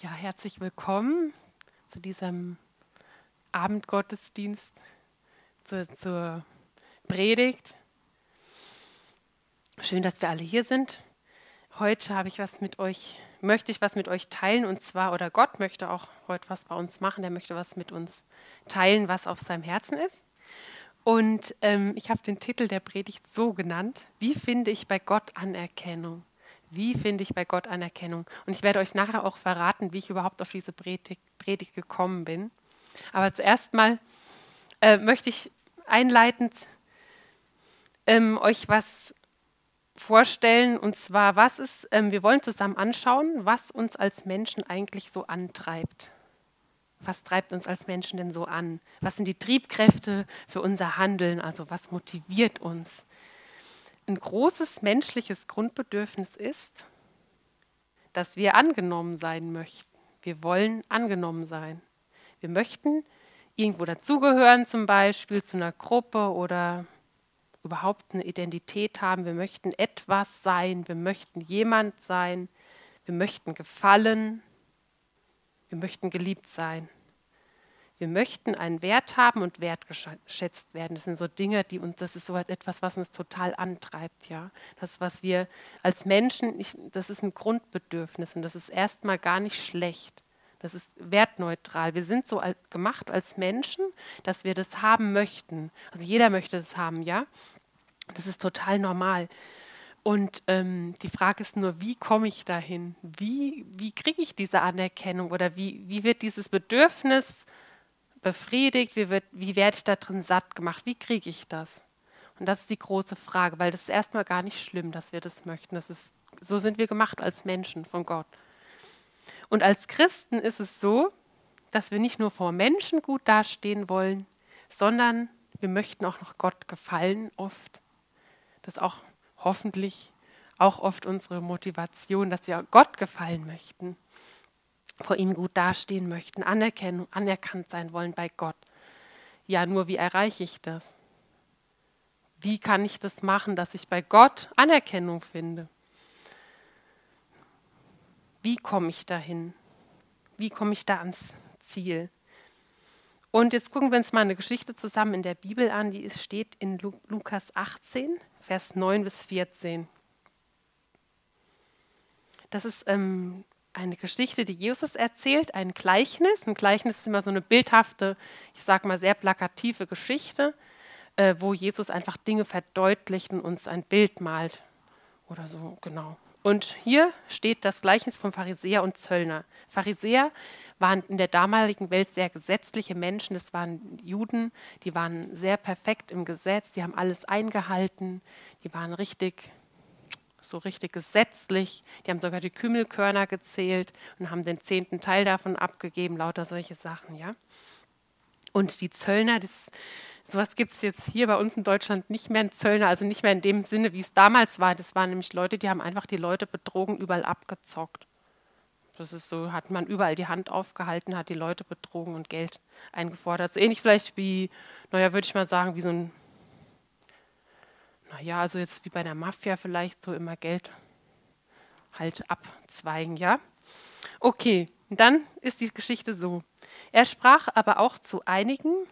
Ja, herzlich willkommen zu diesem Abendgottesdienst, zu, zur Predigt. Schön, dass wir alle hier sind. Heute habe ich was mit euch, möchte ich was mit euch teilen und zwar, oder Gott möchte auch heute was bei uns machen, der möchte was mit uns teilen, was auf seinem Herzen ist. Und ähm, ich habe den Titel der Predigt so genannt, wie finde ich bei Gott Anerkennung? Wie finde ich bei Gott Anerkennung? Und ich werde euch nachher auch verraten, wie ich überhaupt auf diese Predigt, Predigt gekommen bin. Aber zuerst mal äh, möchte ich einleitend ähm, euch was vorstellen. Und zwar, was ist, ähm, wir wollen zusammen anschauen, was uns als Menschen eigentlich so antreibt. Was treibt uns als Menschen denn so an? Was sind die Triebkräfte für unser Handeln? Also was motiviert uns? Ein großes menschliches Grundbedürfnis ist, dass wir angenommen sein möchten. Wir wollen angenommen sein. Wir möchten irgendwo dazugehören, zum Beispiel zu einer Gruppe oder überhaupt eine Identität haben. Wir möchten etwas sein, wir möchten jemand sein, wir möchten gefallen, wir möchten geliebt sein. Wir möchten einen Wert haben und wertgeschätzt werden. Das sind so Dinge, die uns, das ist so etwas, was uns total antreibt, ja. Das, was wir als Menschen, ich, das ist ein Grundbedürfnis und das ist erstmal gar nicht schlecht. Das ist wertneutral. Wir sind so gemacht als Menschen, dass wir das haben möchten. Also jeder möchte das haben, ja. Das ist total normal. Und ähm, die Frage ist nur, wie komme ich dahin? Wie, wie kriege ich diese Anerkennung oder wie, wie wird dieses Bedürfnis befriedigt? Wie, wird, wie werde ich da drin satt gemacht? Wie kriege ich das? Und das ist die große Frage, weil das ist erstmal gar nicht schlimm, dass wir das möchten. Das ist, so sind wir gemacht als Menschen von Gott. Und als Christen ist es so, dass wir nicht nur vor Menschen gut dastehen wollen, sondern wir möchten auch noch Gott gefallen oft. Das ist auch hoffentlich auch oft unsere Motivation, dass wir Gott gefallen möchten vor ihm gut dastehen möchten, Anerkennung, anerkannt sein wollen bei Gott. Ja, nur wie erreiche ich das? Wie kann ich das machen, dass ich bei Gott Anerkennung finde? Wie komme ich dahin? Wie komme ich da ans Ziel? Und jetzt gucken wir uns mal eine Geschichte zusammen in der Bibel an, die steht in Lukas 18, Vers 9 bis 14. Das ist ähm, eine Geschichte, die Jesus erzählt, ein Gleichnis. Ein Gleichnis ist immer so eine bildhafte, ich sage mal sehr plakative Geschichte, äh, wo Jesus einfach Dinge verdeutlicht und uns ein Bild malt oder so, genau. Und hier steht das Gleichnis von Pharisäer und Zöllner. Pharisäer waren in der damaligen Welt sehr gesetzliche Menschen, das waren Juden, die waren sehr perfekt im Gesetz, die haben alles eingehalten, die waren richtig so richtig gesetzlich. Die haben sogar die Kümmelkörner gezählt und haben den zehnten Teil davon abgegeben, lauter solche Sachen, ja. Und die Zöllner, das, sowas gibt es jetzt hier bei uns in Deutschland nicht mehr ein Zöllner, also nicht mehr in dem Sinne, wie es damals war. Das waren nämlich Leute, die haben einfach die Leute betrogen, überall abgezockt. Das ist so, hat man überall die Hand aufgehalten, hat die Leute betrogen und Geld eingefordert. So ähnlich vielleicht wie, naja, würde ich mal sagen, wie so ein naja, also jetzt wie bei der Mafia vielleicht so immer Geld halt abzweigen, ja? Okay, dann ist die Geschichte so. Er sprach aber auch zu einigen,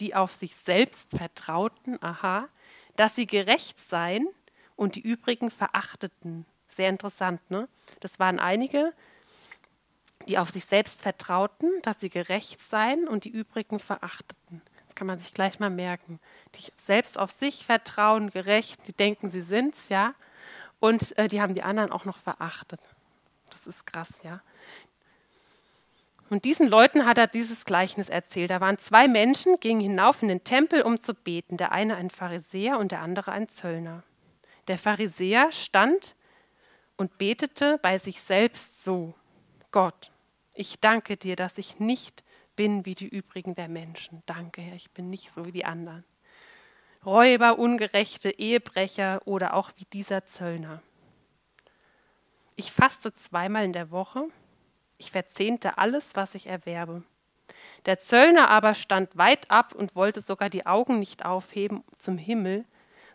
die auf sich selbst vertrauten, aha, dass sie gerecht seien und die übrigen verachteten. Sehr interessant, ne? Das waren einige, die auf sich selbst vertrauten, dass sie gerecht seien und die übrigen verachteten kann man sich gleich mal merken. Die selbst auf sich vertrauen, gerecht, die denken, sie sind's, ja. Und äh, die haben die anderen auch noch verachtet. Das ist krass, ja. Und diesen Leuten hat er dieses Gleichnis erzählt. Da waren zwei Menschen, gingen hinauf in den Tempel, um zu beten. Der eine ein Pharisäer und der andere ein Zöllner. Der Pharisäer stand und betete bei sich selbst so: Gott, ich danke dir, dass ich nicht bin wie die übrigen der Menschen. Danke, Herr, ich bin nicht so wie die anderen. Räuber, Ungerechte, Ehebrecher oder auch wie dieser Zöllner. Ich faste zweimal in der Woche. Ich verzehnte alles, was ich erwerbe. Der Zöllner aber stand weit ab und wollte sogar die Augen nicht aufheben zum Himmel,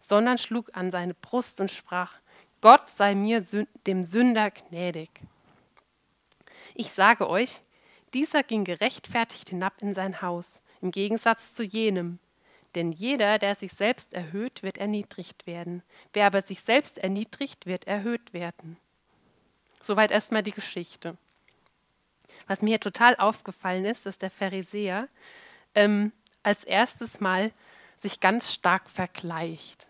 sondern schlug an seine Brust und sprach, Gott sei mir dem Sünder gnädig. Ich sage euch, dieser ging gerechtfertigt hinab in sein Haus, im Gegensatz zu jenem. Denn jeder, der sich selbst erhöht, wird erniedrigt werden. Wer aber sich selbst erniedrigt, wird erhöht werden. Soweit erstmal die Geschichte. Was mir total aufgefallen ist, dass der Pharisäer ähm, als erstes Mal sich ganz stark vergleicht.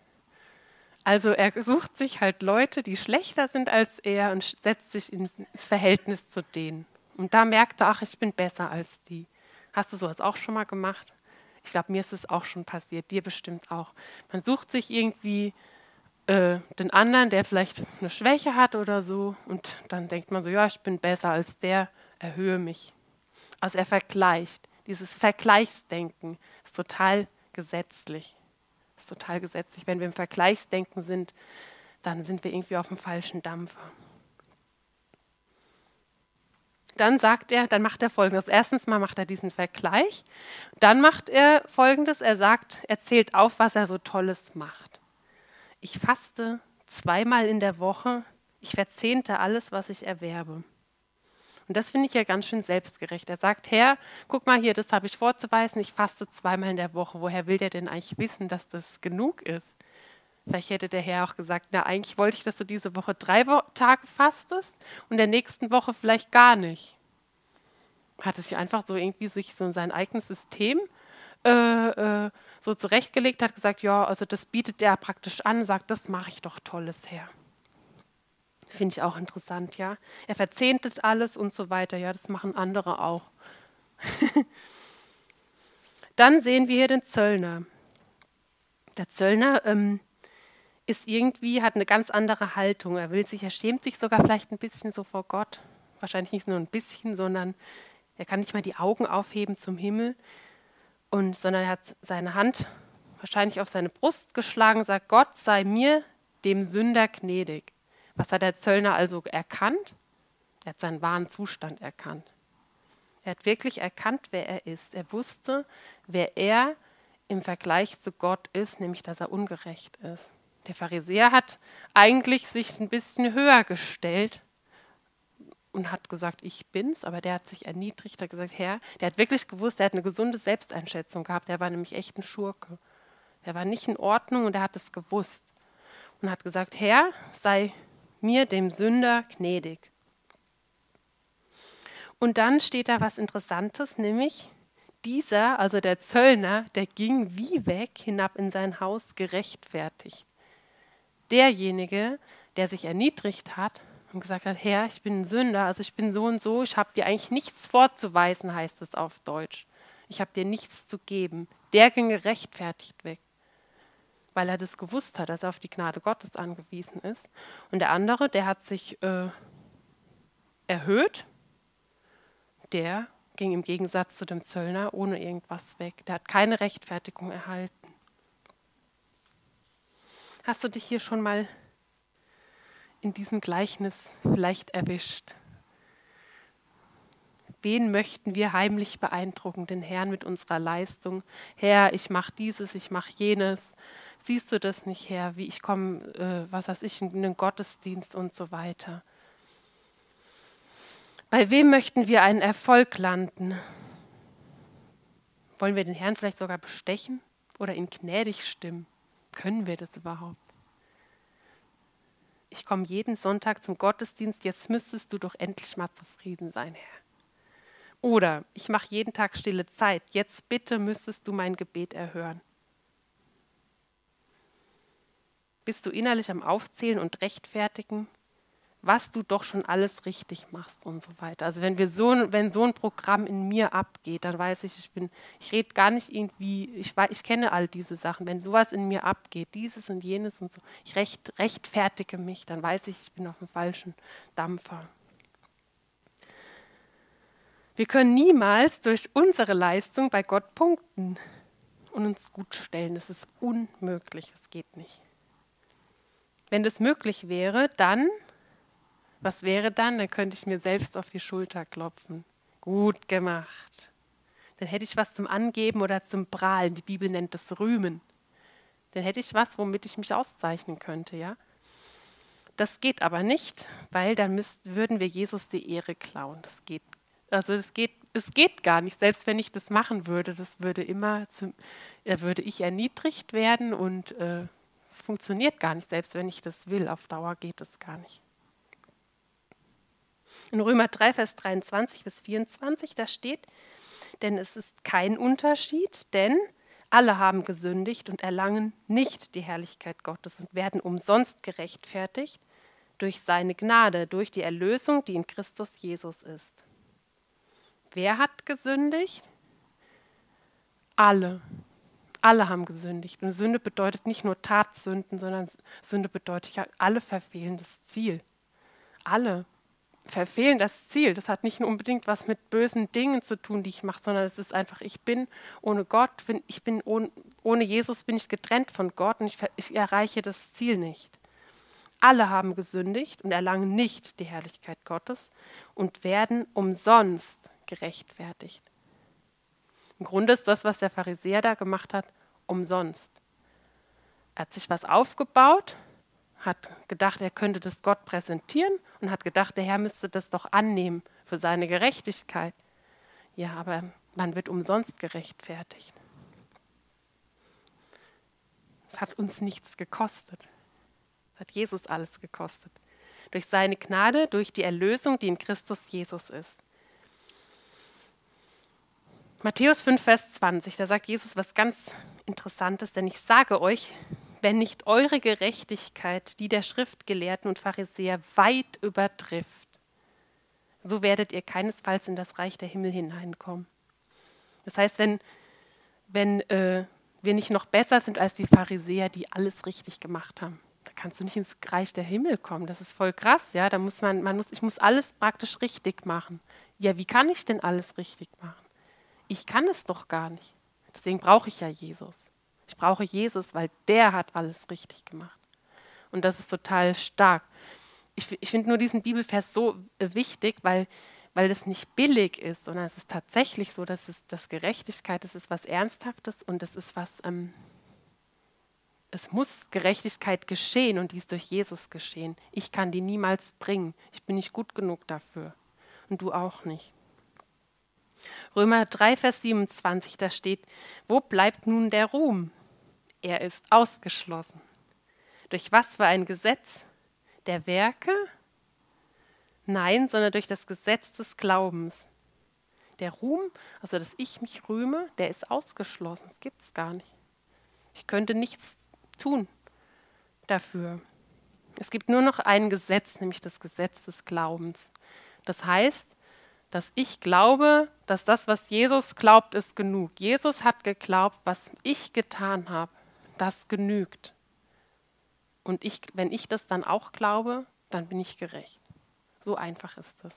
Also er sucht sich halt Leute, die schlechter sind als er und setzt sich ins Verhältnis zu denen. Und da merkt er, ach, ich bin besser als die. Hast du sowas auch schon mal gemacht? Ich glaube, mir ist es auch schon passiert, dir bestimmt auch. Man sucht sich irgendwie äh, den anderen, der vielleicht eine Schwäche hat oder so, und dann denkt man so, ja, ich bin besser als der, erhöhe mich. Also er vergleicht. Dieses Vergleichsdenken ist total gesetzlich. Ist total gesetzlich. Wenn wir im Vergleichsdenken sind, dann sind wir irgendwie auf dem falschen Dampfer. Dann sagt er, dann macht er folgendes. Erstens mal macht er diesen Vergleich. Dann macht er folgendes. Er sagt, er zählt auf, was er so Tolles macht. Ich faste zweimal in der Woche. Ich verzehnte alles, was ich erwerbe. Und das finde ich ja ganz schön selbstgerecht. Er sagt, Herr, guck mal hier, das habe ich vorzuweisen, ich faste zweimal in der Woche. Woher will der denn eigentlich wissen, dass das genug ist? Vielleicht hätte der Herr auch gesagt, na eigentlich wollte ich, dass du diese Woche drei Wo Tage fastest und der nächsten Woche vielleicht gar nicht. Hat es sich einfach so irgendwie sich so in sein eigenes System äh, äh, so zurechtgelegt, hat gesagt, ja, also das bietet der praktisch an, sagt, das mache ich doch tolles, Herr. Finde ich auch interessant, ja. Er verzehntet alles und so weiter, ja, das machen andere auch. Dann sehen wir hier den Zöllner. Der Zöllner ähm, ist irgendwie, hat eine ganz andere Haltung. Er will sich, er schämt sich sogar vielleicht ein bisschen so vor Gott. Wahrscheinlich nicht nur ein bisschen, sondern er kann nicht mal die Augen aufheben zum Himmel, und, sondern er hat seine Hand wahrscheinlich auf seine Brust geschlagen, sagt, Gott sei mir, dem Sünder, gnädig. Was hat der Zöllner also erkannt? Er hat seinen wahren Zustand erkannt. Er hat wirklich erkannt, wer er ist. Er wusste, wer er im Vergleich zu Gott ist, nämlich dass er ungerecht ist. Der Pharisäer hat eigentlich sich ein bisschen höher gestellt und hat gesagt, ich bin's, aber der hat sich erniedrigt, hat gesagt, Herr, der hat wirklich gewusst, er hat eine gesunde Selbsteinschätzung gehabt, der war nämlich echt ein Schurke. Der war nicht in Ordnung und er hat es gewusst und hat gesagt, Herr, sei mir, dem Sünder, gnädig. Und dann steht da was Interessantes, nämlich dieser, also der Zöllner, der ging wie weg hinab in sein Haus gerechtfertigt. Derjenige, der sich erniedrigt hat und gesagt hat, Herr, ich bin ein Sünder, also ich bin so und so, ich habe dir eigentlich nichts vorzuweisen, heißt es auf Deutsch. Ich habe dir nichts zu geben. Der ging gerechtfertigt weg weil er das gewusst hat, dass er auf die Gnade Gottes angewiesen ist. Und der andere, der hat sich äh, erhöht, der ging im Gegensatz zu dem Zöllner ohne irgendwas weg. Der hat keine Rechtfertigung erhalten. Hast du dich hier schon mal in diesem Gleichnis vielleicht erwischt? Wen möchten wir heimlich beeindrucken? Den Herrn mit unserer Leistung. Herr, ich mache dieses, ich mache jenes siehst du das nicht her, wie ich komme, äh, was weiß ich, in den Gottesdienst und so weiter. Bei wem möchten wir einen Erfolg landen? Wollen wir den Herrn vielleicht sogar bestechen oder ihn gnädig stimmen? Können wir das überhaupt? Ich komme jeden Sonntag zum Gottesdienst, jetzt müsstest du doch endlich mal zufrieden sein, Herr. Oder ich mache jeden Tag stille Zeit, jetzt bitte müsstest du mein Gebet erhören. bist du innerlich am Aufzählen und Rechtfertigen, was du doch schon alles richtig machst und so weiter. Also wenn wir so, wenn so ein Programm in mir abgeht, dann weiß ich, ich bin, ich rede gar nicht irgendwie, ich, weiß, ich kenne all diese Sachen. Wenn sowas in mir abgeht, dieses und jenes und so, ich recht, rechtfertige mich, dann weiß ich, ich bin auf dem falschen Dampfer. Wir können niemals durch unsere Leistung bei Gott punkten und uns gut stellen. Das ist unmöglich, das geht nicht. Wenn das möglich wäre, dann, was wäre dann? Dann könnte ich mir selbst auf die Schulter klopfen. Gut gemacht. Dann hätte ich was zum Angeben oder zum Prahlen. Die Bibel nennt das Rühmen. Dann hätte ich was, womit ich mich auszeichnen könnte, ja? Das geht aber nicht, weil dann müsst, würden wir Jesus die Ehre klauen. Das geht, also das geht, es geht gar nicht. Selbst wenn ich das machen würde, das würde immer, zum, äh, würde ich erniedrigt werden und äh, es funktioniert gar nicht. Selbst wenn ich das will, auf Dauer geht es gar nicht. In Römer 3, Vers 23 bis 24, da steht, denn es ist kein Unterschied, denn alle haben gesündigt und erlangen nicht die Herrlichkeit Gottes und werden umsonst gerechtfertigt durch seine Gnade, durch die Erlösung, die in Christus Jesus ist. Wer hat gesündigt? Alle. Alle haben gesündigt. Und Sünde bedeutet nicht nur Tatsünden, sondern Sünde bedeutet ja, alle verfehlen das Ziel. Alle verfehlen das Ziel. Das hat nicht unbedingt was mit bösen Dingen zu tun, die ich mache, sondern es ist einfach, ich bin ohne Gott, ich bin ohne, ohne Jesus bin ich getrennt von Gott und ich, ich erreiche das Ziel nicht. Alle haben gesündigt und erlangen nicht die Herrlichkeit Gottes und werden umsonst gerechtfertigt. Im Grunde ist das, was der Pharisäer da gemacht hat, umsonst. Er hat sich was aufgebaut, hat gedacht, er könnte das Gott präsentieren und hat gedacht, der Herr müsste das doch annehmen für seine Gerechtigkeit. Ja, aber man wird umsonst gerechtfertigt. Es hat uns nichts gekostet. Es hat Jesus alles gekostet. Durch seine Gnade, durch die Erlösung, die in Christus Jesus ist. Matthäus 5, Vers 20, da sagt Jesus was ganz Interessantes, denn ich sage euch, wenn nicht eure Gerechtigkeit die der Schriftgelehrten und Pharisäer weit übertrifft, so werdet ihr keinesfalls in das Reich der Himmel hineinkommen. Das heißt, wenn, wenn äh, wir nicht noch besser sind als die Pharisäer, die alles richtig gemacht haben, da kannst du nicht ins Reich der Himmel kommen. Das ist voll krass, ja. Da muss man, man muss, ich muss alles praktisch richtig machen. Ja, wie kann ich denn alles richtig machen? Ich kann es doch gar nicht. Deswegen brauche ich ja Jesus. Ich brauche Jesus, weil der hat alles richtig gemacht. Und das ist total stark. Ich, ich finde nur diesen Bibelvers so äh, wichtig, weil, weil das nicht billig ist, sondern es ist tatsächlich so, dass es dass Gerechtigkeit das ist was Ernsthaftes und es ist was, ähm, es muss Gerechtigkeit geschehen und die ist durch Jesus geschehen. Ich kann die niemals bringen. Ich bin nicht gut genug dafür. Und du auch nicht. Römer 3, Vers 27, da steht, wo bleibt nun der Ruhm? Er ist ausgeschlossen. Durch was für ein Gesetz? Der Werke? Nein, sondern durch das Gesetz des Glaubens. Der Ruhm, also dass ich mich rühme, der ist ausgeschlossen. Das gibt es gar nicht. Ich könnte nichts tun dafür. Es gibt nur noch ein Gesetz, nämlich das Gesetz des Glaubens. Das heißt, dass ich glaube, dass das, was Jesus glaubt, ist genug. Jesus hat geglaubt, was ich getan habe, das genügt. Und ich, wenn ich das dann auch glaube, dann bin ich gerecht. So einfach ist das.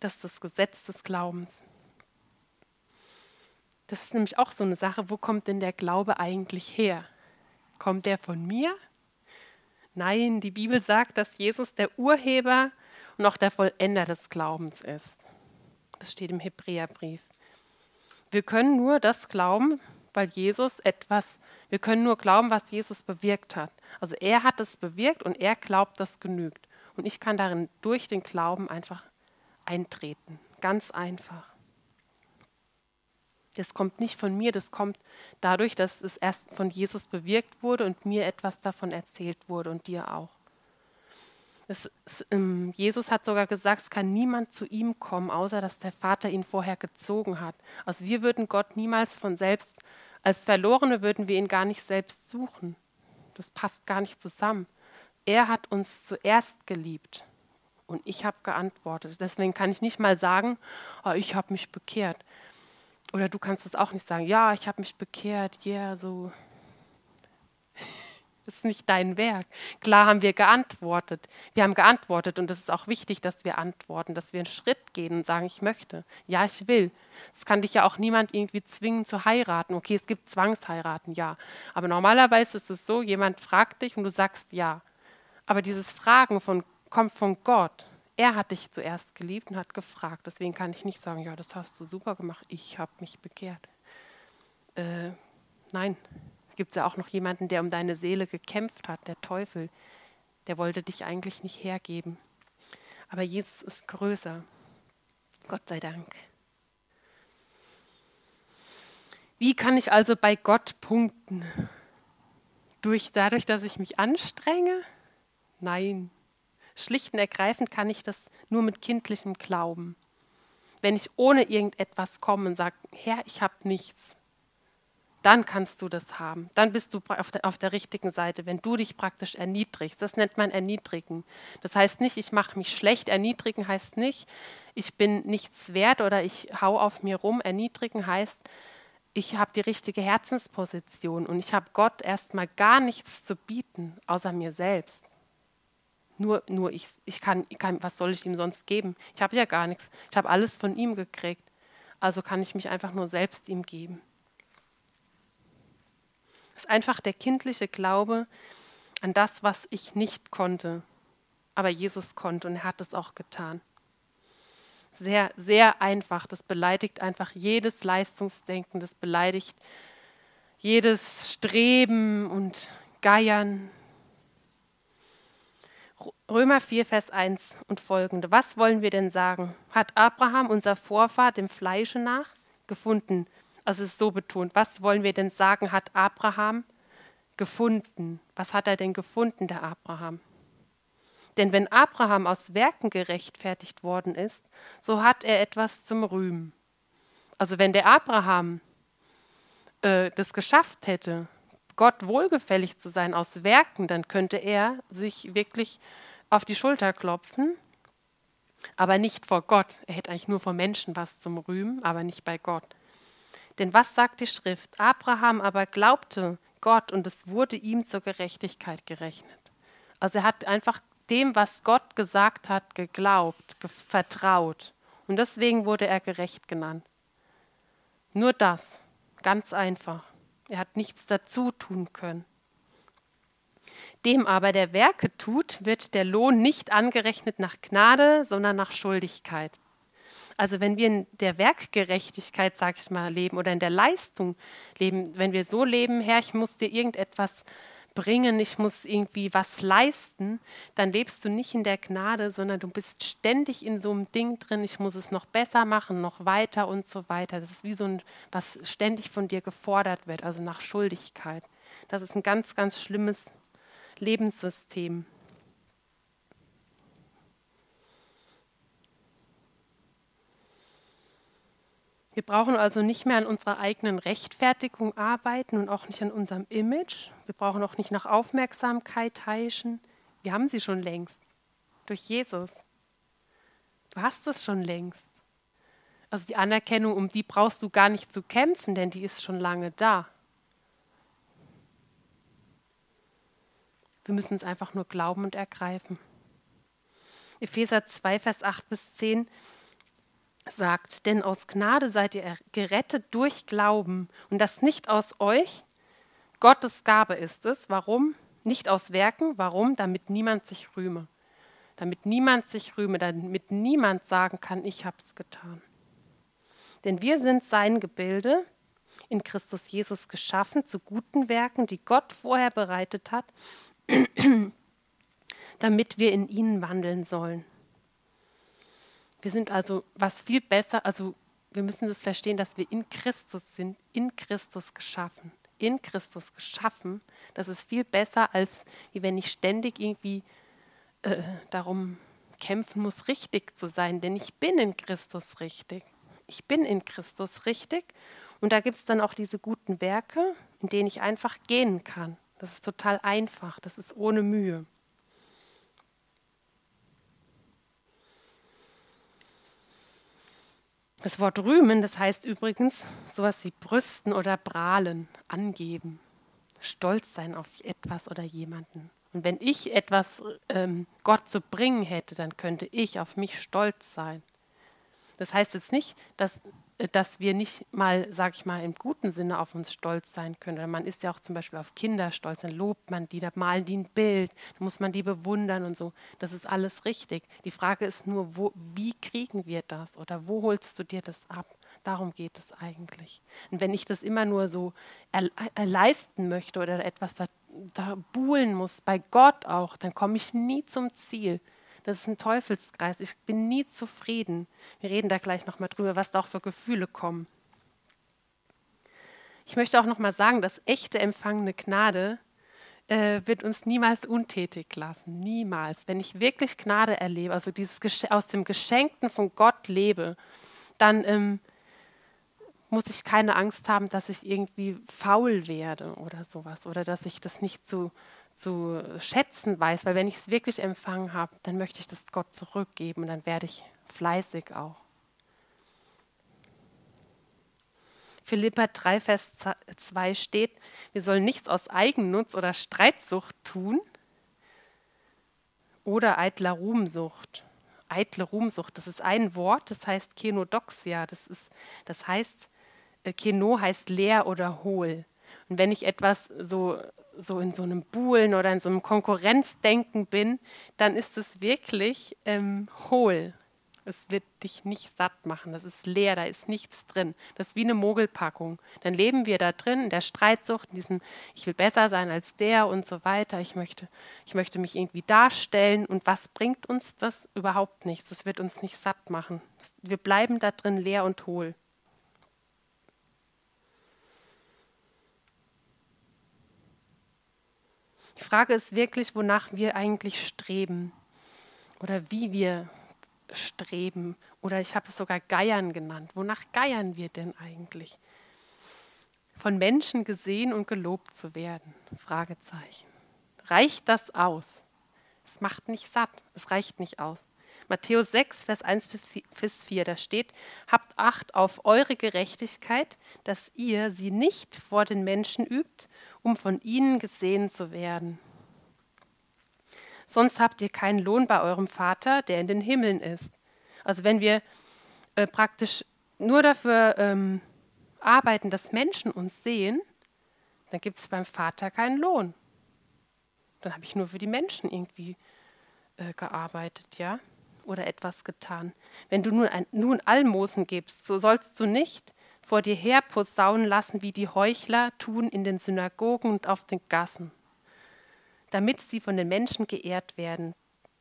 Das ist das Gesetz des Glaubens. Das ist nämlich auch so eine Sache, wo kommt denn der Glaube eigentlich her? Kommt der von mir? Nein, die Bibel sagt, dass Jesus der Urheber und auch der Vollender des Glaubens ist. Das steht im Hebräerbrief. Wir können nur das glauben, weil Jesus etwas, wir können nur glauben, was Jesus bewirkt hat. Also er hat es bewirkt und er glaubt, das genügt. Und ich kann darin durch den Glauben einfach eintreten. Ganz einfach. Das kommt nicht von mir, das kommt dadurch, dass es erst von Jesus bewirkt wurde und mir etwas davon erzählt wurde und dir auch. Es, es, ähm, Jesus hat sogar gesagt, es kann niemand zu ihm kommen, außer dass der Vater ihn vorher gezogen hat. Also wir würden Gott niemals von selbst, als Verlorene würden wir ihn gar nicht selbst suchen. Das passt gar nicht zusammen. Er hat uns zuerst geliebt und ich habe geantwortet. Deswegen kann ich nicht mal sagen, oh, ich habe mich bekehrt. Oder du kannst es auch nicht sagen, ja, ich habe mich bekehrt, ja, yeah, so. Das ist nicht dein Werk. Klar haben wir geantwortet. Wir haben geantwortet und es ist auch wichtig, dass wir antworten, dass wir einen Schritt gehen und sagen, ich möchte. Ja, ich will. Es kann dich ja auch niemand irgendwie zwingen zu heiraten. Okay, es gibt Zwangsheiraten, ja. Aber normalerweise ist es so, jemand fragt dich und du sagst ja. Aber dieses Fragen von, kommt von Gott. Er hat dich zuerst geliebt und hat gefragt. Deswegen kann ich nicht sagen, ja, das hast du super gemacht. Ich habe mich bekehrt. Äh, nein, gibt es ja auch noch jemanden, der um deine Seele gekämpft hat, der Teufel. Der wollte dich eigentlich nicht hergeben. Aber Jesus ist größer. Gott sei Dank. Wie kann ich also bei Gott punkten? Durch, dadurch, dass ich mich anstrenge? Nein. Schlicht und ergreifend kann ich das nur mit kindlichem Glauben. Wenn ich ohne irgendetwas komme und sage, Herr, ich habe nichts, dann kannst du das haben. Dann bist du auf der, auf der, richtigen Seite, wenn du dich praktisch erniedrigst. Das nennt man Erniedrigen. Das heißt nicht, ich mache mich schlecht. Erniedrigen heißt nicht, ich bin nichts wert oder ich hau auf mir rum. Erniedrigen heißt, ich habe die richtige Herzensposition und ich habe Gott erstmal gar nichts zu bieten, außer mir selbst. Nur, nur ich, ich, kann, ich kann, was soll ich ihm sonst geben? Ich habe ja gar nichts. Ich habe alles von ihm gekriegt. Also kann ich mich einfach nur selbst ihm geben. Ist einfach der kindliche Glaube an das, was ich nicht konnte, aber Jesus konnte und er hat es auch getan sehr, sehr einfach. Das beleidigt einfach jedes Leistungsdenken, das beleidigt jedes Streben und Geiern. Römer 4, Vers 1 und folgende. Was wollen wir denn sagen? Hat Abraham, unser Vorfahr, dem Fleische nach gefunden? Also es ist so betont. Was wollen wir denn sagen, hat Abraham gefunden? Was hat er denn gefunden, der Abraham? Denn wenn Abraham aus Werken gerechtfertigt worden ist, so hat er etwas zum Rühmen. Also wenn der Abraham äh, das geschafft hätte, Gott wohlgefällig zu sein aus Werken, dann könnte er sich wirklich auf die Schulter klopfen, aber nicht vor Gott. Er hätte eigentlich nur vor Menschen was zum Rühmen, aber nicht bei Gott. Denn was sagt die Schrift? Abraham aber glaubte Gott und es wurde ihm zur Gerechtigkeit gerechnet. Also er hat einfach dem, was Gott gesagt hat, geglaubt, ge vertraut. Und deswegen wurde er gerecht genannt. Nur das, ganz einfach. Er hat nichts dazu tun können. Dem aber, der Werke tut, wird der Lohn nicht angerechnet nach Gnade, sondern nach Schuldigkeit. Also wenn wir in der Werkgerechtigkeit, sag ich mal, leben oder in der Leistung leben, wenn wir so leben, Herr, ich muss dir irgendetwas bringen, ich muss irgendwie was leisten, dann lebst du nicht in der Gnade, sondern du bist ständig in so einem Ding drin, ich muss es noch besser machen, noch weiter und so weiter. Das ist wie so ein, was ständig von dir gefordert wird, also nach Schuldigkeit. Das ist ein ganz, ganz schlimmes Lebenssystem. Wir brauchen also nicht mehr an unserer eigenen Rechtfertigung arbeiten und auch nicht an unserem Image. Wir brauchen auch nicht nach Aufmerksamkeit heischen. Wir haben sie schon längst. Durch Jesus. Du hast es schon längst. Also die Anerkennung, um die brauchst du gar nicht zu kämpfen, denn die ist schon lange da. Wir müssen es einfach nur glauben und ergreifen. Epheser 2, Vers 8 bis 10 sagt, denn aus Gnade seid ihr gerettet durch Glauben und das nicht aus euch, Gottes Gabe ist es. Warum? Nicht aus Werken. Warum? Damit niemand sich rühme. Damit niemand sich rühme, damit niemand sagen kann, ich habe es getan. Denn wir sind sein Gebilde, in Christus Jesus geschaffen, zu guten Werken, die Gott vorher bereitet hat, damit wir in ihnen wandeln sollen. Wir sind also was viel besser, also wir müssen das verstehen, dass wir in Christus sind, in Christus geschaffen. In Christus geschaffen, das ist viel besser, als wenn ich ständig irgendwie äh, darum kämpfen muss, richtig zu sein. Denn ich bin in Christus richtig. Ich bin in Christus richtig. Und da gibt es dann auch diese guten Werke, in denen ich einfach gehen kann. Das ist total einfach, das ist ohne Mühe. Das Wort rühmen, das heißt übrigens sowas wie brüsten oder prahlen, angeben, stolz sein auf etwas oder jemanden. Und wenn ich etwas ähm, Gott zu bringen hätte, dann könnte ich auf mich stolz sein. Das heißt jetzt nicht, dass dass wir nicht mal, sag ich mal, im guten Sinne auf uns stolz sein können. Man ist ja auch zum Beispiel auf Kinder stolz, dann lobt man die, da malen die ein Bild, dann muss man die bewundern und so. Das ist alles richtig. Die Frage ist nur, wo, wie kriegen wir das oder wo holst du dir das ab? Darum geht es eigentlich. Und wenn ich das immer nur so er leisten möchte oder etwas da, da buhlen muss, bei Gott auch, dann komme ich nie zum Ziel. Das ist ein Teufelskreis. Ich bin nie zufrieden. Wir reden da gleich nochmal drüber, was da auch für Gefühle kommen. Ich möchte auch nochmal sagen, dass echte empfangene Gnade äh, wird uns niemals untätig lassen. Niemals. Wenn ich wirklich Gnade erlebe, also dieses aus dem Geschenkten von Gott lebe, dann ähm, muss ich keine Angst haben, dass ich irgendwie faul werde oder sowas oder dass ich das nicht zu, zu schätzen weiß, weil wenn ich es wirklich empfangen habe, dann möchte ich das Gott zurückgeben und dann werde ich fleißig auch. Philippa 3, Vers 2 steht, wir sollen nichts aus Eigennutz oder Streitsucht tun oder eitler Ruhmsucht. Eitle Ruhmsucht, das ist ein Wort, das heißt Kenodoxia, das, ist, das heißt, äh, Keno heißt leer oder hohl. Und wenn ich etwas so, so in so einem Buhlen oder in so einem Konkurrenzdenken bin, dann ist es wirklich ähm, hohl. Es wird dich nicht satt machen. Das ist leer, da ist nichts drin. Das ist wie eine Mogelpackung. Dann leben wir da drin, in der Streitsucht, in diesem, ich will besser sein als der und so weiter. Ich möchte, ich möchte mich irgendwie darstellen. Und was bringt uns das? Überhaupt nichts. Das wird uns nicht satt machen. wir bleiben da drin leer und hohl. Die Frage ist wirklich, wonach wir eigentlich streben oder wie wir streben oder ich habe es sogar Geiern genannt. Wonach geiern wir denn eigentlich? Von Menschen gesehen und gelobt zu werden? Fragezeichen. Reicht das aus? Es macht nicht satt, es reicht nicht aus. Matthäus 6, Vers 1 bis 4, da steht, habt Acht auf eure Gerechtigkeit, dass ihr sie nicht vor den Menschen übt, um von ihnen gesehen zu werden sonst habt ihr keinen Lohn bei eurem Vater, der in den Himmeln ist. Also wenn wir äh, praktisch nur dafür ähm, arbeiten, dass Menschen uns sehen, dann gibt es beim Vater keinen Lohn. Dann habe ich nur für die Menschen irgendwie äh, gearbeitet, ja, oder etwas getan. Wenn du nun, ein, nun Almosen gibst, so sollst du nicht vor dir her posaunen lassen, wie die Heuchler tun in den Synagogen und auf den Gassen damit sie von den Menschen geehrt werden.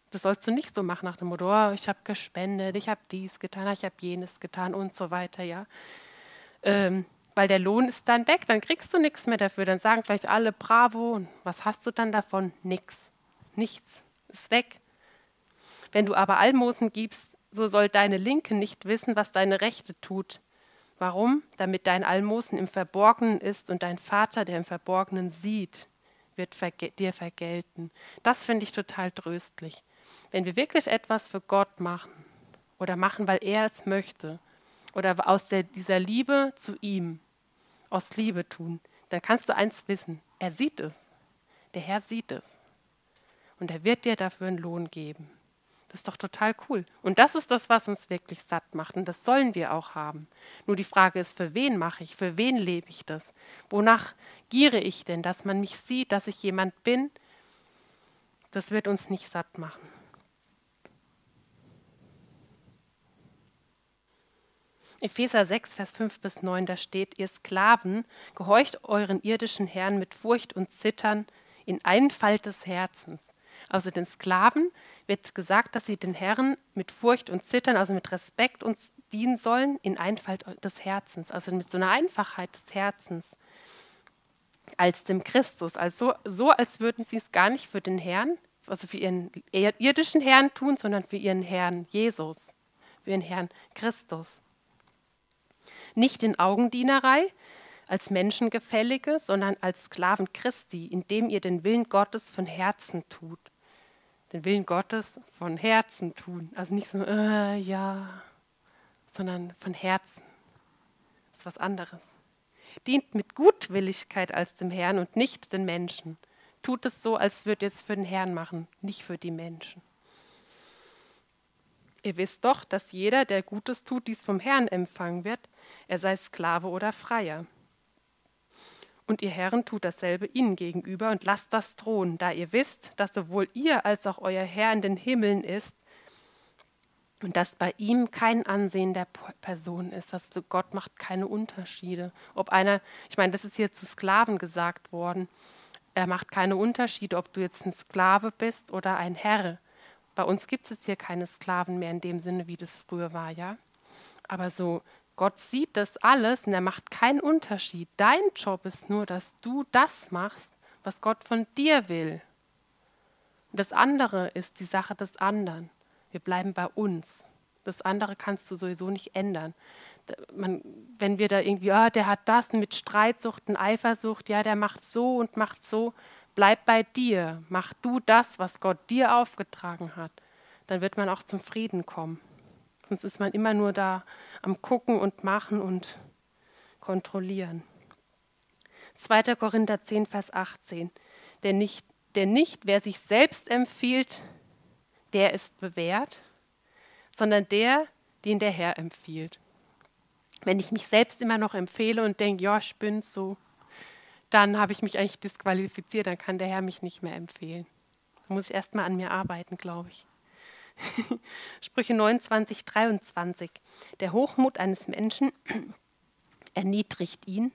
Das sollst du nicht so machen nach dem Motto, oh, ich habe gespendet, ich habe dies getan, ich habe jenes getan und so weiter, ja. Ähm, weil der Lohn ist dann weg, dann kriegst du nichts mehr dafür. Dann sagen vielleicht alle Bravo. Und was hast du dann davon? Nix. Nichts. Ist weg. Wenn du aber Almosen gibst, so soll deine Linke nicht wissen, was deine Rechte tut. Warum? Damit dein Almosen im Verborgenen ist und dein Vater, der im Verborgenen sieht wird verge dir vergelten. Das finde ich total tröstlich. Wenn wir wirklich etwas für Gott machen oder machen, weil er es möchte oder aus der, dieser Liebe zu ihm, aus Liebe tun, dann kannst du eins wissen, er sieht es. Der Herr sieht es. Und er wird dir dafür einen Lohn geben. Das ist doch total cool. Und das ist das, was uns wirklich satt macht. Und das sollen wir auch haben. Nur die Frage ist, für wen mache ich? Für wen lebe ich das? Wonach giere ich denn? Dass man mich sieht, dass ich jemand bin? Das wird uns nicht satt machen. Epheser 6, Vers 5 bis 9, da steht, ihr Sklaven, gehorcht euren irdischen Herren mit Furcht und Zittern in Einfalt des Herzens also den Sklaven, wird gesagt, dass sie den Herren mit Furcht und Zittern, also mit Respekt uns dienen sollen, in Einfalt des Herzens, also mit so einer Einfachheit des Herzens, als dem Christus. Also so, als würden sie es gar nicht für den Herrn, also für ihren irdischen Herrn tun, sondern für ihren Herrn Jesus, für ihren Herrn Christus. Nicht in Augendienerei, als Menschengefällige, sondern als Sklaven Christi, indem ihr den Willen Gottes von Herzen tut den Willen Gottes von Herzen tun. Also nicht so, äh, ja, sondern von Herzen. Das ist was anderes. Dient mit Gutwilligkeit als dem Herrn und nicht den Menschen. Tut es so, als würde ihr es für den Herrn machen, nicht für die Menschen. Ihr wisst doch, dass jeder, der Gutes tut, dies vom Herrn empfangen wird, er sei Sklave oder Freier. Und ihr Herren tut dasselbe ihnen gegenüber und lasst das drohen, da ihr wisst, dass sowohl ihr als auch euer Herr in den Himmeln ist und dass bei ihm kein Ansehen der Person ist. Also Gott macht keine Unterschiede. Ob einer, ich meine, das ist hier zu Sklaven gesagt worden, er macht keine Unterschiede, ob du jetzt ein Sklave bist oder ein Herr. Bei uns gibt es hier keine Sklaven mehr in dem Sinne, wie das früher war, ja. Aber so, Gott sieht das alles und er macht keinen Unterschied. Dein Job ist nur, dass du das machst, was Gott von dir will. Das andere ist die Sache des anderen. Wir bleiben bei uns. Das andere kannst du sowieso nicht ändern. Man, wenn wir da irgendwie, ah, der hat das mit Streitsucht und Eifersucht, ja, der macht so und macht so, bleib bei dir. Mach du das, was Gott dir aufgetragen hat. Dann wird man auch zum Frieden kommen. Sonst ist man immer nur da am Gucken und Machen und Kontrollieren. 2. Korinther 10, Vers 18. Der nicht, der nicht, wer sich selbst empfiehlt, der ist bewährt, sondern der, den der Herr empfiehlt. Wenn ich mich selbst immer noch empfehle und denke, ja, ich bin so, dann habe ich mich eigentlich disqualifiziert, dann kann der Herr mich nicht mehr empfehlen. Da muss ich erst mal an mir arbeiten, glaube ich. Sprüche 29, 23. Der Hochmut eines Menschen erniedrigt ihn,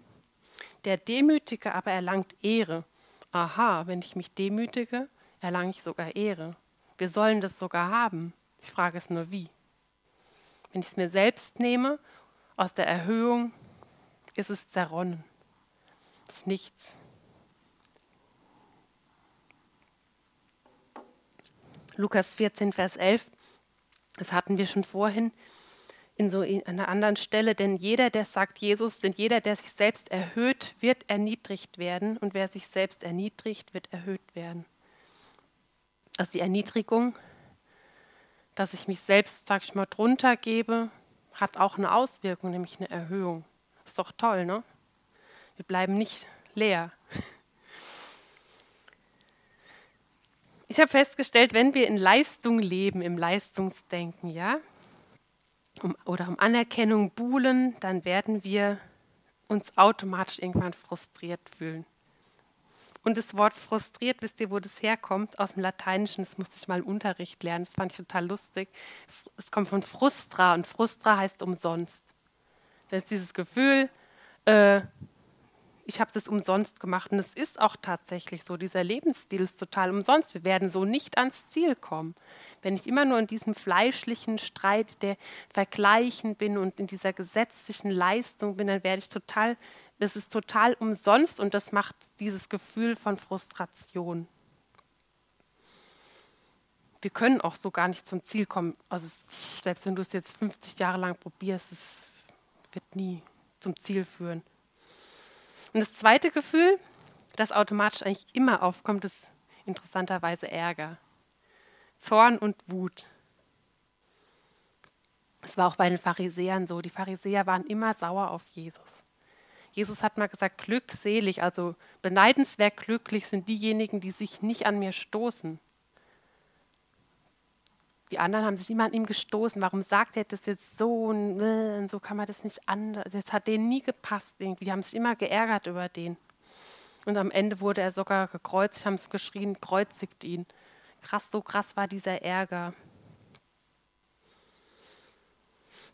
der Demütige aber erlangt Ehre. Aha, wenn ich mich demütige, erlange ich sogar Ehre. Wir sollen das sogar haben. Ich frage es nur wie. Wenn ich es mir selbst nehme, aus der Erhöhung, ist es zerronnen. Das ist nichts. Lukas 14, Vers 11, das hatten wir schon vorhin in so einer anderen Stelle, denn jeder, der sagt Jesus, denn jeder, der sich selbst erhöht, wird erniedrigt werden und wer sich selbst erniedrigt, wird erhöht werden. Also die Erniedrigung, dass ich mich selbst, sag ich mal, drunter gebe, hat auch eine Auswirkung, nämlich eine Erhöhung. Ist doch toll, ne? Wir bleiben nicht leer. Ich habe festgestellt, wenn wir in Leistung leben, im Leistungsdenken, ja, um, oder um Anerkennung buhlen, dann werden wir uns automatisch irgendwann frustriert fühlen. Und das Wort frustriert, wisst ihr, wo das herkommt? Aus dem Lateinischen, das musste ich mal im Unterricht lernen, das fand ich total lustig. Es kommt von frustra und frustra heißt umsonst. Das ist dieses Gefühl, äh, ich habe das umsonst gemacht. Und es ist auch tatsächlich so, dieser Lebensstil ist total umsonst. Wir werden so nicht ans Ziel kommen. Wenn ich immer nur in diesem fleischlichen Streit der Vergleichen bin und in dieser gesetzlichen Leistung bin, dann werde ich total es ist total umsonst und das macht dieses Gefühl von Frustration. Wir können auch so gar nicht zum Ziel kommen. Also selbst wenn du es jetzt 50 Jahre lang probierst, es wird nie zum Ziel führen. Und das zweite Gefühl, das automatisch eigentlich immer aufkommt, ist interessanterweise Ärger. Zorn und Wut. Es war auch bei den Pharisäern so. Die Pharisäer waren immer sauer auf Jesus. Jesus hat mal gesagt, glückselig, also beneidenswert glücklich sind diejenigen, die sich nicht an mir stoßen. Die anderen haben sich immer an ihm gestoßen. Warum sagt er das jetzt so und, äh, so kann man das nicht anders? Das hat denen nie gepasst irgendwie. Die haben sich immer geärgert über den. Und am Ende wurde er sogar gekreuzigt, haben es geschrien, kreuzigt ihn. Krass, so krass war dieser Ärger.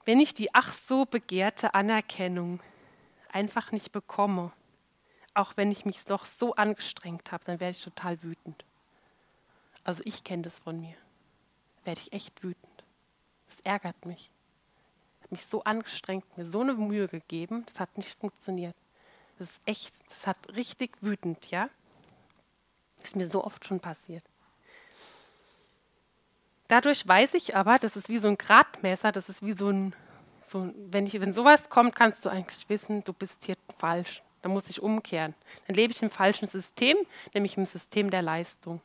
Wenn ich die ach so begehrte Anerkennung einfach nicht bekomme, auch wenn ich mich doch so angestrengt habe, dann werde ich total wütend. Also ich kenne das von mir. Werde ich echt wütend. Das ärgert mich. Ich habe mich so angestrengt, mir so eine Mühe gegeben, das hat nicht funktioniert. Das ist echt, das hat richtig wütend, ja? Das ist mir so oft schon passiert. Dadurch weiß ich aber, das ist wie so ein Gradmesser, das ist wie so ein so, wenn, ich, wenn sowas kommt, kannst du eigentlich wissen, du bist hier falsch. Dann muss ich umkehren. Dann lebe ich im falschen System, nämlich im System der Leistung.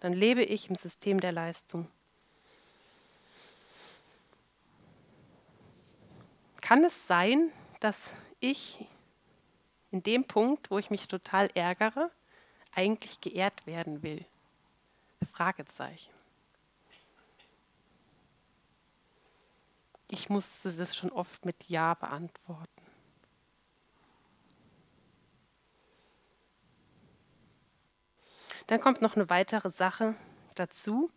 Dann lebe ich im System der Leistung. Kann es sein, dass ich in dem Punkt, wo ich mich total ärgere, eigentlich geehrt werden will? Fragezeichen. Ich musste das schon oft mit Ja beantworten. Dann kommt noch eine weitere Sache dazu.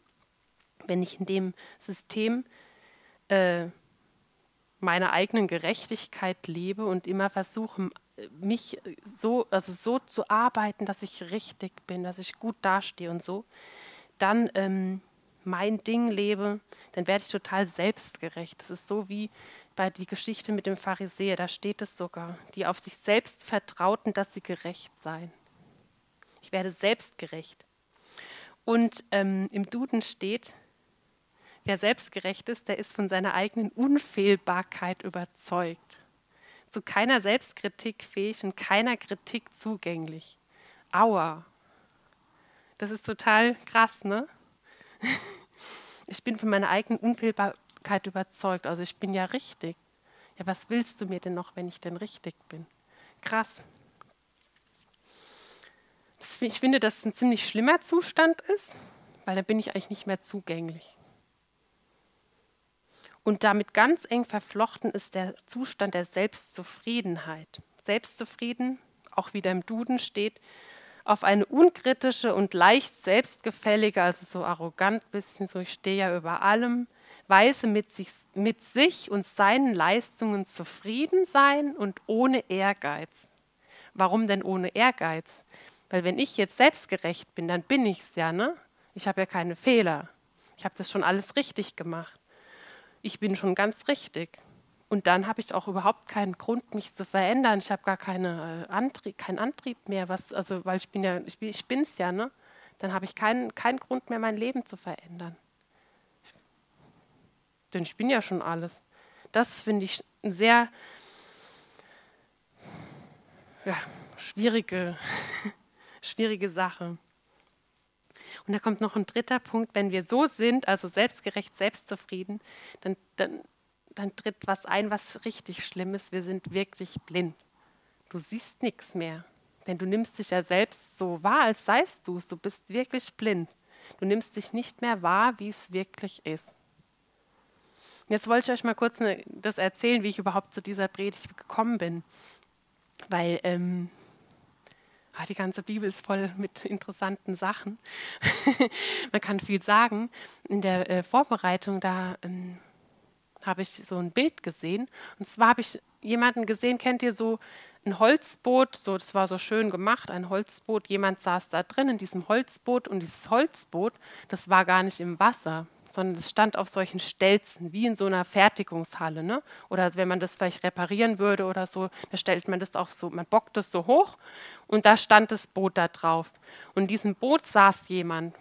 Wenn ich in dem System äh, meiner eigenen Gerechtigkeit lebe und immer versuche, mich so, also so zu arbeiten, dass ich richtig bin, dass ich gut dastehe und so, dann ähm, mein Ding lebe, dann werde ich total selbstgerecht. Das ist so wie bei die Geschichte mit dem Pharisäer, da steht es sogar, die auf sich selbst vertrauten, dass sie gerecht seien. Ich werde selbstgerecht. Und ähm, im Duden steht, wer selbstgerecht ist, der ist von seiner eigenen Unfehlbarkeit überzeugt. Zu keiner Selbstkritik fähig und keiner Kritik zugänglich. Aua. Das ist total krass, ne? Ich bin von meiner eigenen Unfehlbarkeit überzeugt. Also ich bin ja richtig. Ja, was willst du mir denn noch, wenn ich denn richtig bin? Krass. Ich finde, dass es ein ziemlich schlimmer Zustand ist, weil dann bin ich eigentlich nicht mehr zugänglich. Und damit ganz eng verflochten ist der Zustand der Selbstzufriedenheit. Selbstzufrieden, auch wieder im Duden steht, auf eine unkritische und leicht selbstgefällige, also so arrogant bisschen, so ich stehe ja über allem, Weise mit sich, mit sich und seinen Leistungen zufrieden sein und ohne Ehrgeiz. Warum denn ohne Ehrgeiz? Weil wenn ich jetzt selbstgerecht bin, dann bin ich es ja, ne? Ich habe ja keine Fehler. Ich habe das schon alles richtig gemacht. Ich bin schon ganz richtig. Und dann habe ich auch überhaupt keinen Grund, mich zu verändern. Ich habe gar keine, äh, Antrieb, keinen Antrieb mehr, was, also, weil ich bin ja, ich, ich bin es ja, ne? Dann habe ich keinen, keinen Grund mehr, mein Leben zu verändern. Denn ich bin ja schon alles. Das finde ich eine sehr ja, schwierige, schwierige Sache. Und da kommt noch ein dritter Punkt, wenn wir so sind, also selbstgerecht, selbstzufrieden, dann, dann dann tritt was ein, was richtig schlimm ist. Wir sind wirklich blind. Du siehst nichts mehr. Denn du nimmst dich ja selbst so wahr, als seist du es. Du bist wirklich blind. Du nimmst dich nicht mehr wahr, wie es wirklich ist. Jetzt wollte ich euch mal kurz ne, das erzählen, wie ich überhaupt zu dieser Predigt gekommen bin. Weil ähm, die ganze Bibel ist voll mit interessanten Sachen. Man kann viel sagen. In der äh, Vorbereitung, da ähm, habe ich so ein Bild gesehen. Und zwar habe ich jemanden gesehen, kennt ihr so ein Holzboot, so das war so schön gemacht, ein Holzboot. Jemand saß da drin in diesem Holzboot und dieses Holzboot, das war gar nicht im Wasser, sondern es stand auf solchen Stelzen, wie in so einer Fertigungshalle. Ne? Oder wenn man das vielleicht reparieren würde oder so, da stellt man das auch so, man bockt das so hoch und da stand das Boot da drauf. Und in diesem Boot saß jemand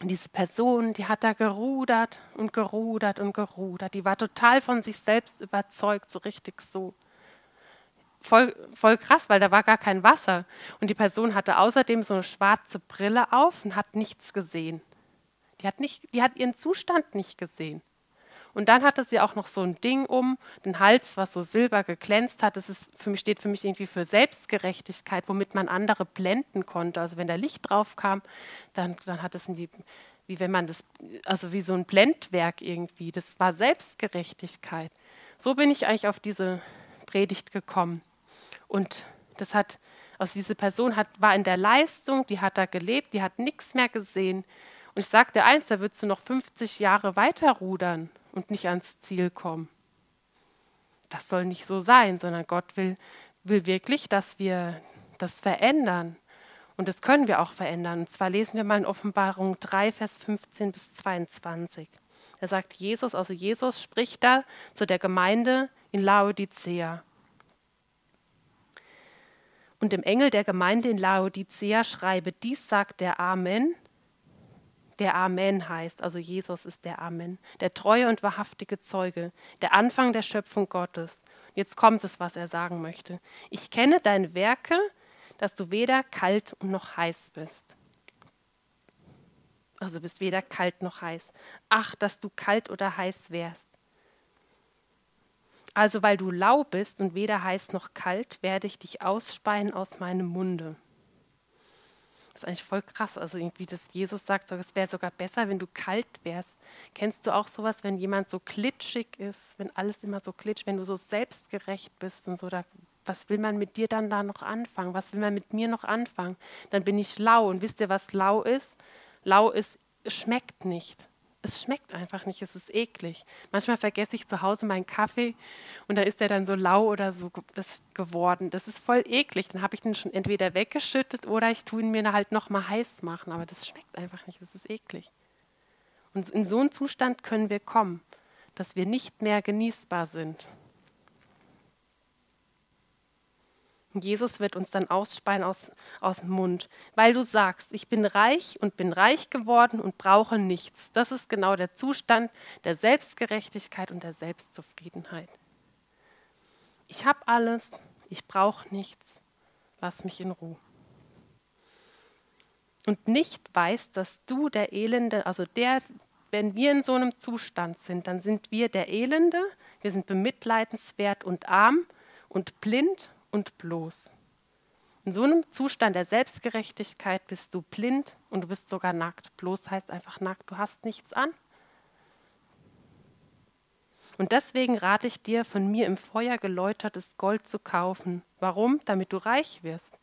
und diese Person, die hat da gerudert und gerudert und gerudert. Die war total von sich selbst überzeugt, so richtig so. Voll, voll krass, weil da war gar kein Wasser. Und die Person hatte außerdem so eine schwarze Brille auf und hat nichts gesehen. Die hat, nicht, die hat ihren Zustand nicht gesehen. Und dann hatte sie auch noch so ein Ding um den Hals, was so silber geglänzt hat. Das ist für mich, steht für mich irgendwie für Selbstgerechtigkeit, womit man andere blenden konnte. Also wenn da Licht drauf kam, dann, dann hat es wie wenn man das, also wie so ein Blendwerk irgendwie. Das war Selbstgerechtigkeit. So bin ich eigentlich auf diese Predigt gekommen. Und das hat, also diese Person hat, war in der Leistung, die hat da gelebt, die hat nichts mehr gesehen. Und ich sagte eins, da würdest du noch 50 Jahre weiter rudern und nicht ans Ziel kommen. Das soll nicht so sein, sondern Gott will, will wirklich, dass wir das verändern. Und das können wir auch verändern. Und zwar lesen wir mal in Offenbarung 3, Vers 15 bis 22. Da sagt Jesus, also Jesus spricht da zu der Gemeinde in Laodicea. Und dem Engel der Gemeinde in Laodicea schreibe, dies sagt der Amen, der Amen heißt, also Jesus ist der Amen, der treue und wahrhaftige Zeuge, der Anfang der Schöpfung Gottes. Jetzt kommt es, was er sagen möchte. Ich kenne deine Werke, dass du weder kalt noch heiß bist. Also du bist weder kalt noch heiß. Ach, dass du kalt oder heiß wärst. Also weil du lau bist und weder heiß noch kalt, werde ich dich ausspeien aus meinem Munde. Ist eigentlich voll krass. Also irgendwie, dass Jesus sagt, es wäre sogar besser, wenn du kalt wärst. Kennst du auch sowas, wenn jemand so klitschig ist, wenn alles immer so klitsch, wenn du so selbstgerecht bist und so, da, was will man mit dir dann da noch anfangen? Was will man mit mir noch anfangen? Dann bin ich lau. Und wisst ihr, was lau ist? Lau ist, schmeckt nicht. Es schmeckt einfach nicht, es ist eklig. Manchmal vergesse ich zu Hause meinen Kaffee und dann ist der dann so lau oder so das geworden. Das ist voll eklig. Dann habe ich den schon entweder weggeschüttet oder ich tue ihn mir halt nochmal heiß machen. Aber das schmeckt einfach nicht, das ist eklig. Und in so einen Zustand können wir kommen, dass wir nicht mehr genießbar sind. Jesus wird uns dann ausspeien aus, aus dem Mund, weil du sagst, ich bin reich und bin reich geworden und brauche nichts. Das ist genau der Zustand der Selbstgerechtigkeit und der Selbstzufriedenheit. Ich habe alles, ich brauche nichts, lass mich in Ruhe. Und nicht weiß, dass du der Elende, also der, wenn wir in so einem Zustand sind, dann sind wir der Elende, wir sind bemitleidenswert und arm und blind und bloß. In so einem Zustand der Selbstgerechtigkeit bist du blind und du bist sogar nackt. Bloß heißt einfach nackt, du hast nichts an. Und deswegen rate ich dir, von mir im Feuer geläutertes Gold zu kaufen. Warum? Damit du reich wirst.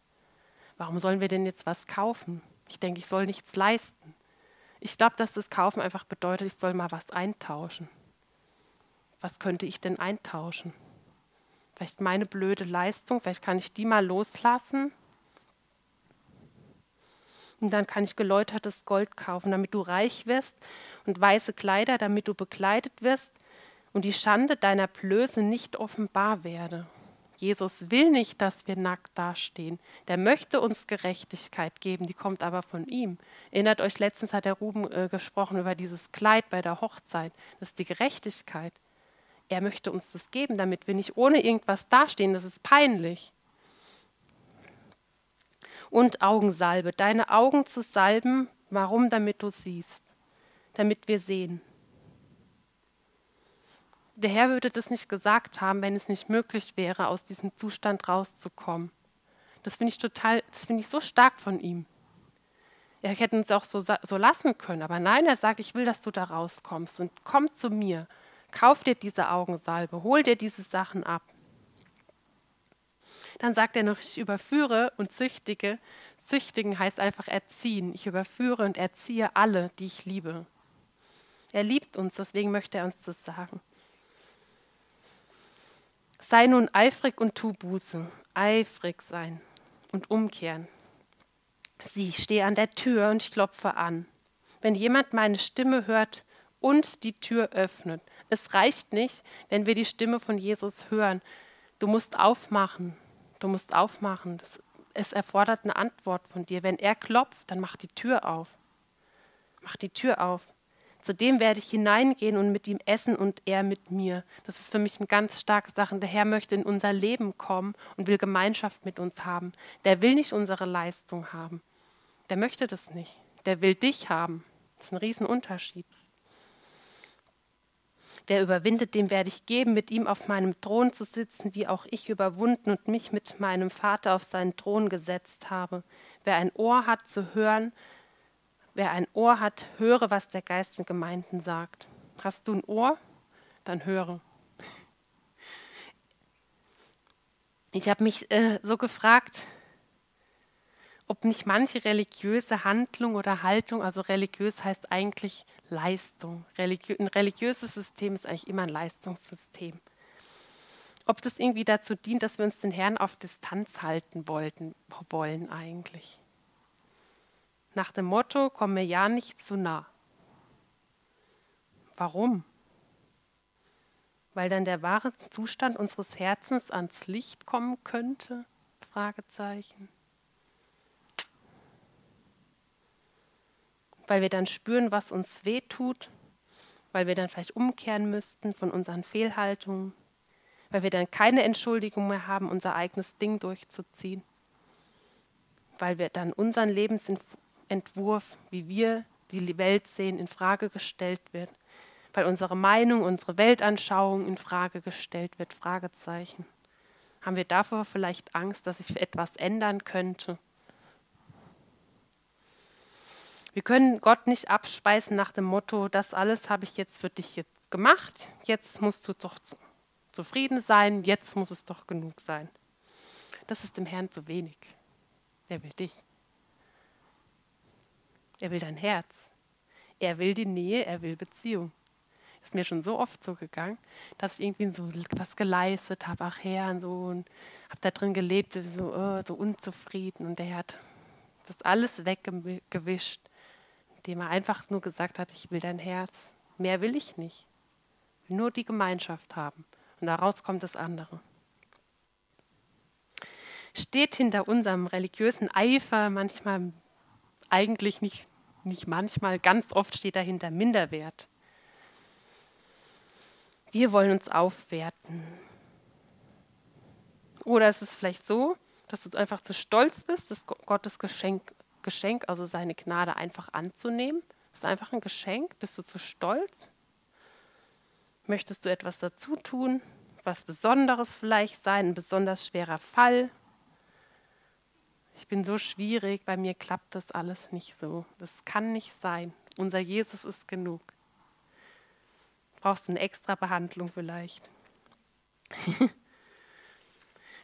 Warum sollen wir denn jetzt was kaufen? Ich denke, ich soll nichts leisten. Ich glaube, dass das Kaufen einfach bedeutet, ich soll mal was eintauschen. Was könnte ich denn eintauschen? Vielleicht meine blöde Leistung, vielleicht kann ich die mal loslassen. Und dann kann ich geläutertes Gold kaufen, damit du reich wirst und weiße Kleider, damit du bekleidet wirst und die Schande deiner Blöße nicht offenbar werde. Jesus will nicht, dass wir nackt dastehen. Der möchte uns Gerechtigkeit geben, die kommt aber von ihm. Erinnert euch, letztens hat der Ruben äh, gesprochen über dieses Kleid bei der Hochzeit. Das ist die Gerechtigkeit. Er möchte uns das geben, damit wir nicht ohne irgendwas dastehen. Das ist peinlich. Und Augensalbe, deine Augen zu salben. Warum? Damit du siehst. Damit wir sehen. Der Herr würde das nicht gesagt haben, wenn es nicht möglich wäre, aus diesem Zustand rauszukommen. Das finde ich total, das finde ich so stark von ihm. Er hätte uns auch so, so lassen können, aber nein, er sagt, ich will, dass du da rauskommst und komm zu mir. Kauf dir diese Augensalbe, hol dir diese Sachen ab. Dann sagt er noch, ich überführe und züchtige. Züchtigen heißt einfach erziehen. Ich überführe und erziehe alle, die ich liebe. Er liebt uns, deswegen möchte er uns das sagen. Sei nun eifrig und tu Buße. Eifrig sein und umkehren. Sieh, ich stehe an der Tür und ich klopfe an. Wenn jemand meine Stimme hört und die Tür öffnet, es reicht nicht, wenn wir die Stimme von Jesus hören. Du musst aufmachen. Du musst aufmachen. Das, es erfordert eine Antwort von dir. Wenn er klopft, dann mach die Tür auf. Mach die Tür auf. Zu dem werde ich hineingehen und mit ihm essen und er mit mir. Das ist für mich eine ganz starke Sache. Der Herr möchte in unser Leben kommen und will Gemeinschaft mit uns haben. Der will nicht unsere Leistung haben. Der möchte das nicht. Der will dich haben. Das ist ein Riesenunterschied. Wer überwindet, dem werde ich geben, mit ihm auf meinem Thron zu sitzen, wie auch ich überwunden und mich mit meinem Vater auf seinen Thron gesetzt habe. Wer ein Ohr hat zu hören, wer ein Ohr hat, höre, was der Geist den Gemeinden sagt. Hast du ein Ohr? Dann höre. Ich habe mich äh, so gefragt, ob nicht manche religiöse Handlung oder Haltung, also religiös heißt eigentlich Leistung. Religiö ein religiöses System ist eigentlich immer ein Leistungssystem. Ob das irgendwie dazu dient, dass wir uns den Herrn auf Distanz halten wollten, wollen eigentlich. Nach dem Motto, komm mir ja nicht zu nah. Warum? Weil dann der wahre Zustand unseres Herzens ans Licht kommen könnte? Fragezeichen. Weil wir dann spüren, was uns weh tut, weil wir dann vielleicht umkehren müssten von unseren Fehlhaltungen, weil wir dann keine Entschuldigung mehr haben, unser eigenes Ding durchzuziehen, weil wir dann unseren Lebensentwurf, wie wir die Welt sehen, in Frage gestellt wird, weil unsere Meinung, unsere Weltanschauung in Frage gestellt wird, Fragezeichen. Haben wir davor vielleicht Angst, dass sich etwas ändern könnte? Wir können Gott nicht abspeisen nach dem Motto, das alles habe ich jetzt für dich jetzt gemacht, jetzt musst du doch zufrieden sein, jetzt muss es doch genug sein. Das ist dem Herrn zu wenig. Er will dich. Er will dein Herz. Er will die Nähe, er will Beziehung. Ist mir schon so oft so gegangen, dass ich irgendwie so was geleistet habe, ach Herr, und so, und habe da drin gelebt, so, oh, so unzufrieden. Und der hat das alles weggewischt, indem er einfach nur gesagt hat, ich will dein Herz. Mehr will ich nicht. Ich will nur die Gemeinschaft haben. Und daraus kommt das andere. Steht hinter unserem religiösen Eifer manchmal eigentlich nicht, nicht manchmal, ganz oft steht dahinter Minderwert. Wir wollen uns aufwerten. Oder ist es vielleicht so, dass du einfach zu stolz bist, das Gottes Geschenk, Geschenk, also seine Gnade einfach anzunehmen? Das ist einfach ein Geschenk. Bist du zu stolz? Möchtest du etwas dazu tun? Was Besonderes vielleicht sein, ein besonders schwerer Fall? Ich bin so schwierig, bei mir klappt das alles nicht so. Das kann nicht sein. Unser Jesus ist genug. Brauchst du eine extra Behandlung vielleicht?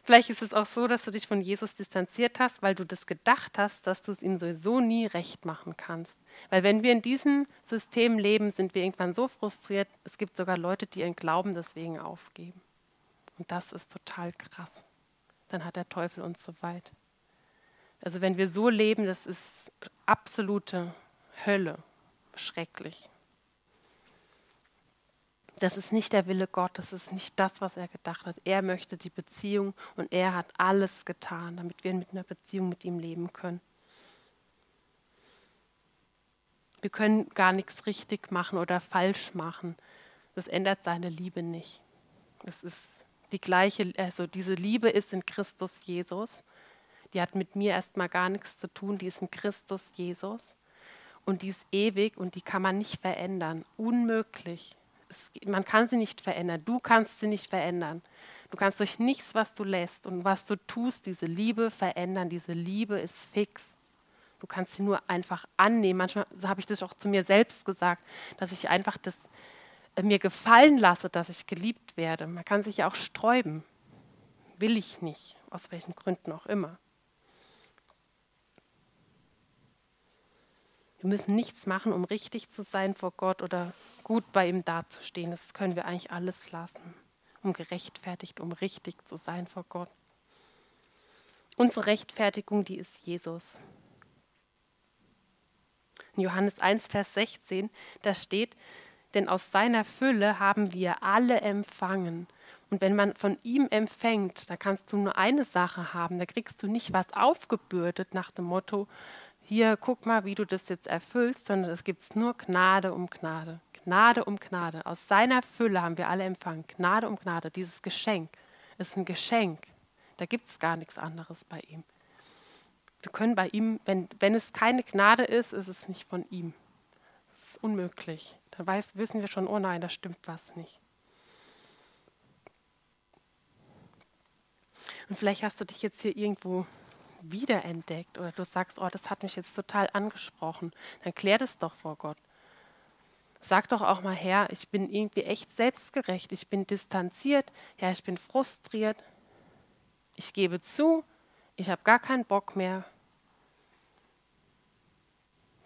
vielleicht ist es auch so, dass du dich von Jesus distanziert hast, weil du das gedacht hast, dass du es ihm sowieso nie recht machen kannst. Weil wenn wir in diesem System leben, sind wir irgendwann so frustriert, es gibt sogar Leute, die ihren Glauben deswegen aufgeben. Und das ist total krass. Dann hat der Teufel uns so weit. Also wenn wir so leben, das ist absolute Hölle, schrecklich. Das ist nicht der Wille Gottes, das ist nicht das, was er gedacht hat. Er möchte die Beziehung und er hat alles getan, damit wir mit einer Beziehung mit ihm leben können. Wir können gar nichts richtig machen oder falsch machen. Das ändert seine Liebe nicht. Es ist die gleiche, also diese Liebe ist in Christus Jesus die hat mit mir erstmal gar nichts zu tun, die ist in Christus Jesus und die ist ewig und die kann man nicht verändern. Unmöglich. Man kann sie nicht verändern. Du kannst sie nicht verändern. Du kannst durch nichts, was du lässt und was du tust, diese Liebe verändern. Diese Liebe ist fix. Du kannst sie nur einfach annehmen. Manchmal habe ich das auch zu mir selbst gesagt, dass ich einfach das äh, mir gefallen lasse, dass ich geliebt werde. Man kann sich ja auch sträuben. Will ich nicht, aus welchen Gründen auch immer. Wir müssen nichts machen, um richtig zu sein vor Gott oder gut bei ihm dazustehen. Das können wir eigentlich alles lassen, um gerechtfertigt, um richtig zu sein vor Gott. Unsere Rechtfertigung, die ist Jesus. In Johannes 1, Vers 16, da steht, denn aus seiner Fülle haben wir alle empfangen. Und wenn man von ihm empfängt, da kannst du nur eine Sache haben. Da kriegst du nicht was aufgebürdet nach dem Motto, hier guck mal, wie du das jetzt erfüllst, sondern es gibt nur Gnade um Gnade. Gnade um Gnade. Aus seiner Fülle haben wir alle empfangen. Gnade um Gnade. Dieses Geschenk ist ein Geschenk. Da gibt es gar nichts anderes bei ihm. Wir können bei ihm, wenn, wenn es keine Gnade ist, ist es nicht von ihm. Das ist unmöglich. Dann weiß, wissen wir schon, oh nein, da stimmt was nicht. Und vielleicht hast du dich jetzt hier irgendwo wiederentdeckt oder du sagst, oh, das hat mich jetzt total angesprochen, dann klär das doch vor Gott. Sag doch auch mal, Herr, ich bin irgendwie echt selbstgerecht, ich bin distanziert, Herr, ich bin frustriert, ich gebe zu, ich habe gar keinen Bock mehr,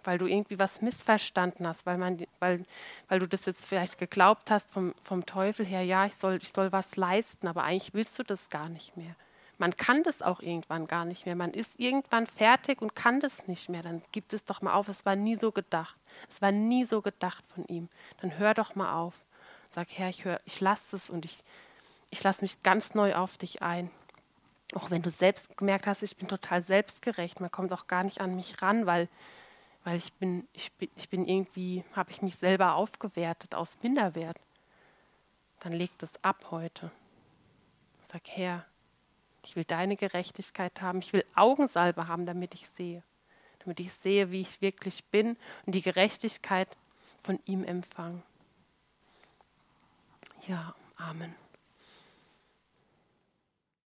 weil du irgendwie was missverstanden hast, weil, man, weil, weil du das jetzt vielleicht geglaubt hast vom, vom Teufel her, ja, ich soll, ich soll was leisten, aber eigentlich willst du das gar nicht mehr. Man kann das auch irgendwann gar nicht mehr. Man ist irgendwann fertig und kann das nicht mehr. Dann gibt es doch mal auf. Es war nie so gedacht. Es war nie so gedacht von ihm. Dann hör doch mal auf. Sag, Herr, ich, ich lasse es und ich, ich lasse mich ganz neu auf dich ein. Auch wenn du selbst gemerkt hast, ich bin total selbstgerecht. Man kommt auch gar nicht an mich ran, weil, weil ich bin, ich bin, ich bin irgendwie, habe ich mich selber aufgewertet aus Minderwert. Dann leg das ab heute. Sag, Herr, ich will deine Gerechtigkeit haben. Ich will Augensalbe haben, damit ich sehe. Damit ich sehe, wie ich wirklich bin und die Gerechtigkeit von ihm empfange. Ja, Amen.